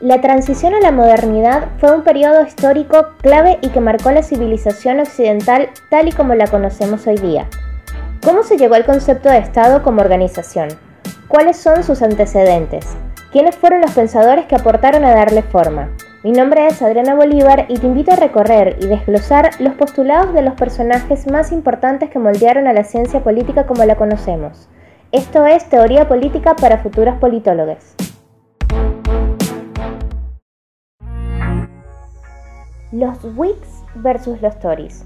La transición a la modernidad fue un periodo histórico clave y que marcó la civilización occidental tal y como la conocemos hoy día. ¿Cómo se llegó al concepto de Estado como organización? ¿Cuáles son sus antecedentes? ¿Quiénes fueron los pensadores que aportaron a darle forma? Mi nombre es Adriana Bolívar y te invito a recorrer y desglosar los postulados de los personajes más importantes que moldearon a la ciencia política como la conocemos. Esto es Teoría Política para futuros politólogos. Los Whigs versus los Tories.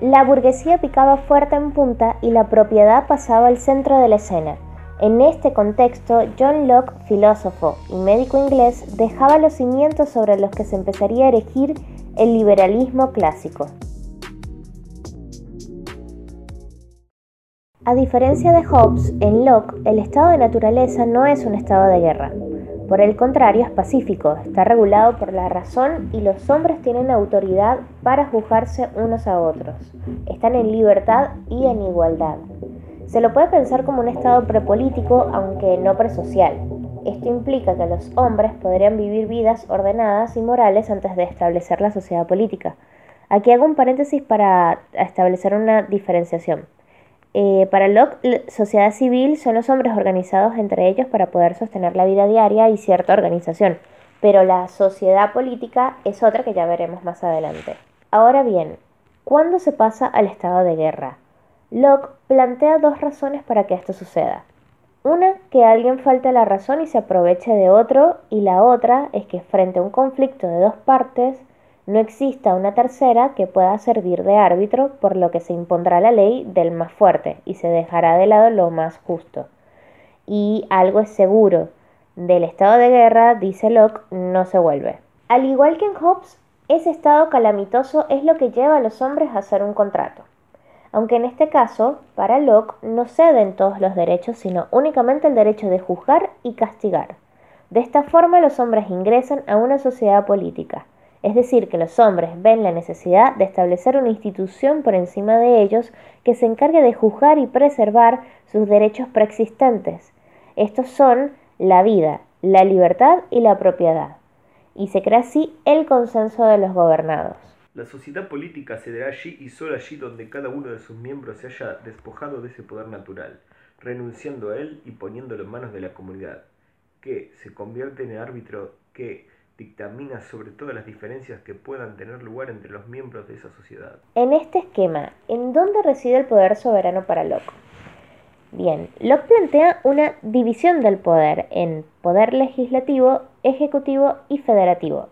La burguesía picaba fuerte en punta y la propiedad pasaba al centro de la escena. En este contexto, John Locke, filósofo y médico inglés, dejaba los cimientos sobre los que se empezaría a erigir el liberalismo clásico. A diferencia de Hobbes, en Locke el estado de naturaleza no es un estado de guerra. Por el contrario, es pacífico, está regulado por la razón y los hombres tienen autoridad para juzgarse unos a otros. Están en libertad y en igualdad. Se lo puede pensar como un estado prepolítico, aunque no presocial. Esto implica que los hombres podrían vivir vidas ordenadas y morales antes de establecer la sociedad política. Aquí hago un paréntesis para establecer una diferenciación. Eh, para Locke, sociedad civil son los hombres organizados entre ellos para poder sostener la vida diaria y cierta organización, pero la sociedad política es otra que ya veremos más adelante. Ahora bien, ¿cuándo se pasa al estado de guerra? Locke plantea dos razones para que esto suceda. Una, que alguien falte la razón y se aproveche de otro, y la otra es que frente a un conflicto de dos partes, no exista una tercera que pueda servir de árbitro, por lo que se impondrá la ley del más fuerte y se dejará de lado lo más justo. Y algo es seguro, del estado de guerra, dice Locke, no se vuelve. Al igual que en Hobbes, ese estado calamitoso es lo que lleva a los hombres a hacer un contrato. Aunque en este caso, para Locke, no ceden todos los derechos, sino únicamente el derecho de juzgar y castigar. De esta forma los hombres ingresan a una sociedad política, es decir, que los hombres ven la necesidad de establecer una institución por encima de ellos que se encargue de juzgar y preservar sus derechos preexistentes. Estos son la vida, la libertad y la propiedad. Y se crea así el consenso de los gobernados. La sociedad política se dará allí y solo allí donde cada uno de sus miembros se haya despojado de ese poder natural, renunciando a él y poniéndolo en manos de la comunidad, que se convierte en el árbitro que dictamina sobre todas las diferencias que puedan tener lugar entre los miembros de esa sociedad. En este esquema, ¿en dónde reside el poder soberano para Locke? Bien, Locke plantea una división del poder en poder legislativo, ejecutivo y federativo.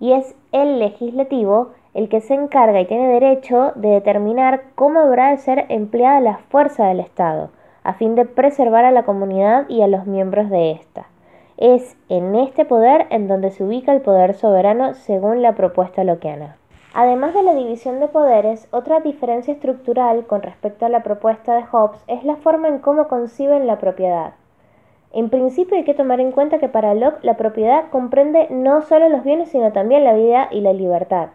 Y es el legislativo el que se encarga y tiene derecho de determinar cómo habrá de ser empleada la fuerza del Estado, a fin de preservar a la comunidad y a los miembros de ésta. Es en este poder en donde se ubica el poder soberano según la propuesta loquiana. Además de la división de poderes, otra diferencia estructural con respecto a la propuesta de Hobbes es la forma en cómo conciben la propiedad. En principio hay que tomar en cuenta que para Locke la propiedad comprende no solo los bienes sino también la vida y la libertad.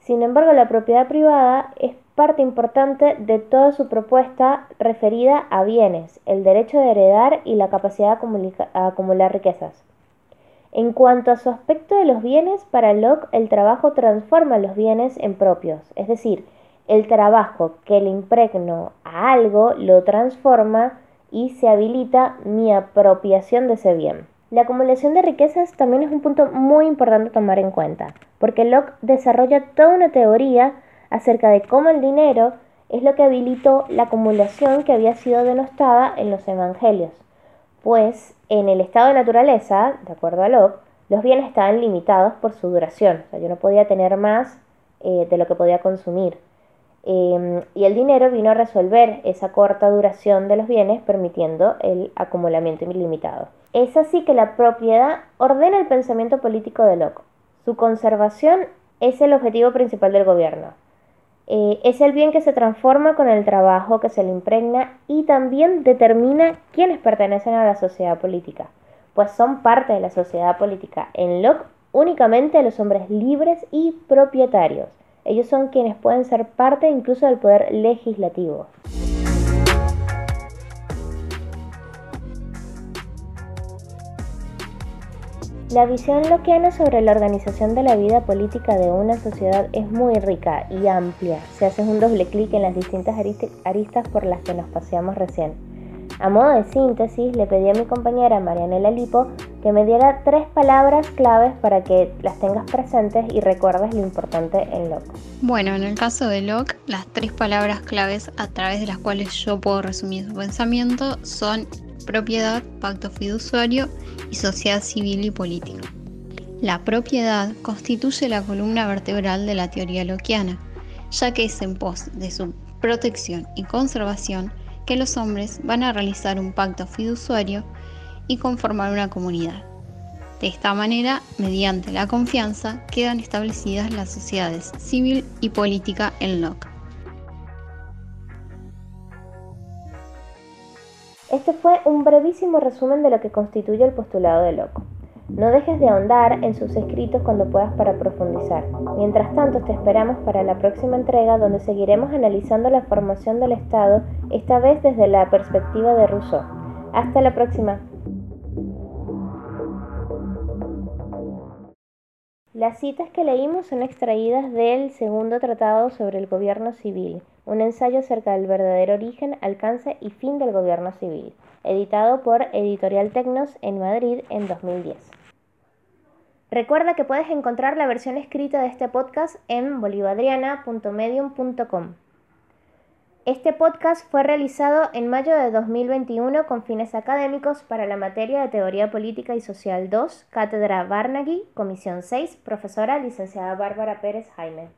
Sin embargo, la propiedad privada es parte importante de toda su propuesta referida a bienes, el derecho de heredar y la capacidad de acumular riquezas. En cuanto a su aspecto de los bienes, para Locke el trabajo transforma los bienes en propios, es decir, el trabajo que le impregno a algo lo transforma y se habilita mi apropiación de ese bien. La acumulación de riquezas también es un punto muy importante a tomar en cuenta, porque Locke desarrolla toda una teoría acerca de cómo el dinero es lo que habilitó la acumulación que había sido denostada en los evangelios, pues en el estado de naturaleza, de acuerdo a Locke, los bienes estaban limitados por su duración, o sea, yo no podía tener más eh, de lo que podía consumir. Em, y el dinero vino a resolver esa corta duración de los bienes, permitiendo el acumulamiento ilimitado. Es así que la propiedad ordena el pensamiento político de Locke. Su conservación es el objetivo principal del gobierno. Eh, es el bien que se transforma con el trabajo que se le impregna y también determina quiénes pertenecen a la sociedad política, pues son parte de la sociedad política. En Locke únicamente los hombres libres y propietarios. Ellos son quienes pueden ser parte incluso del poder legislativo. La visión loquiana sobre la organización de la vida política de una sociedad es muy rica y amplia si haces un doble clic en las distintas aristas por las que nos paseamos recién. A modo de síntesis, le pedí a mi compañera Marianela Lipo que me diera tres palabras claves para que las tengas presentes y recuerdes lo importante en Locke. Bueno, en el caso de Locke, las tres palabras claves a través de las cuales yo puedo resumir su pensamiento son propiedad, pacto fiduciario y sociedad civil y política. La propiedad constituye la columna vertebral de la teoría loquiana, ya que es en pos de su protección y conservación que los hombres van a realizar un pacto fiduciario y conformar una comunidad. De esta manera, mediante la confianza, quedan establecidas las sociedades civil y política en Locke. Este fue un brevísimo resumen de lo que constituye el postulado de Locke. No dejes de ahondar en sus escritos cuando puedas para profundizar. Mientras tanto, te esperamos para la próxima entrega donde seguiremos analizando la formación del Estado, esta vez desde la perspectiva de Rousseau. Hasta la próxima. Las citas que leímos son extraídas del segundo tratado sobre el gobierno civil, un ensayo acerca del verdadero origen, alcance y fin del gobierno civil, editado por Editorial Tecnos en Madrid en 2010. Recuerda que puedes encontrar la versión escrita de este podcast en bolivadriana.medium.com. Este podcast fue realizado en mayo de 2021 con fines académicos para la materia de Teoría Política y Social 2, Cátedra Barnaghi, Comisión 6, profesora licenciada Bárbara Pérez Jaime.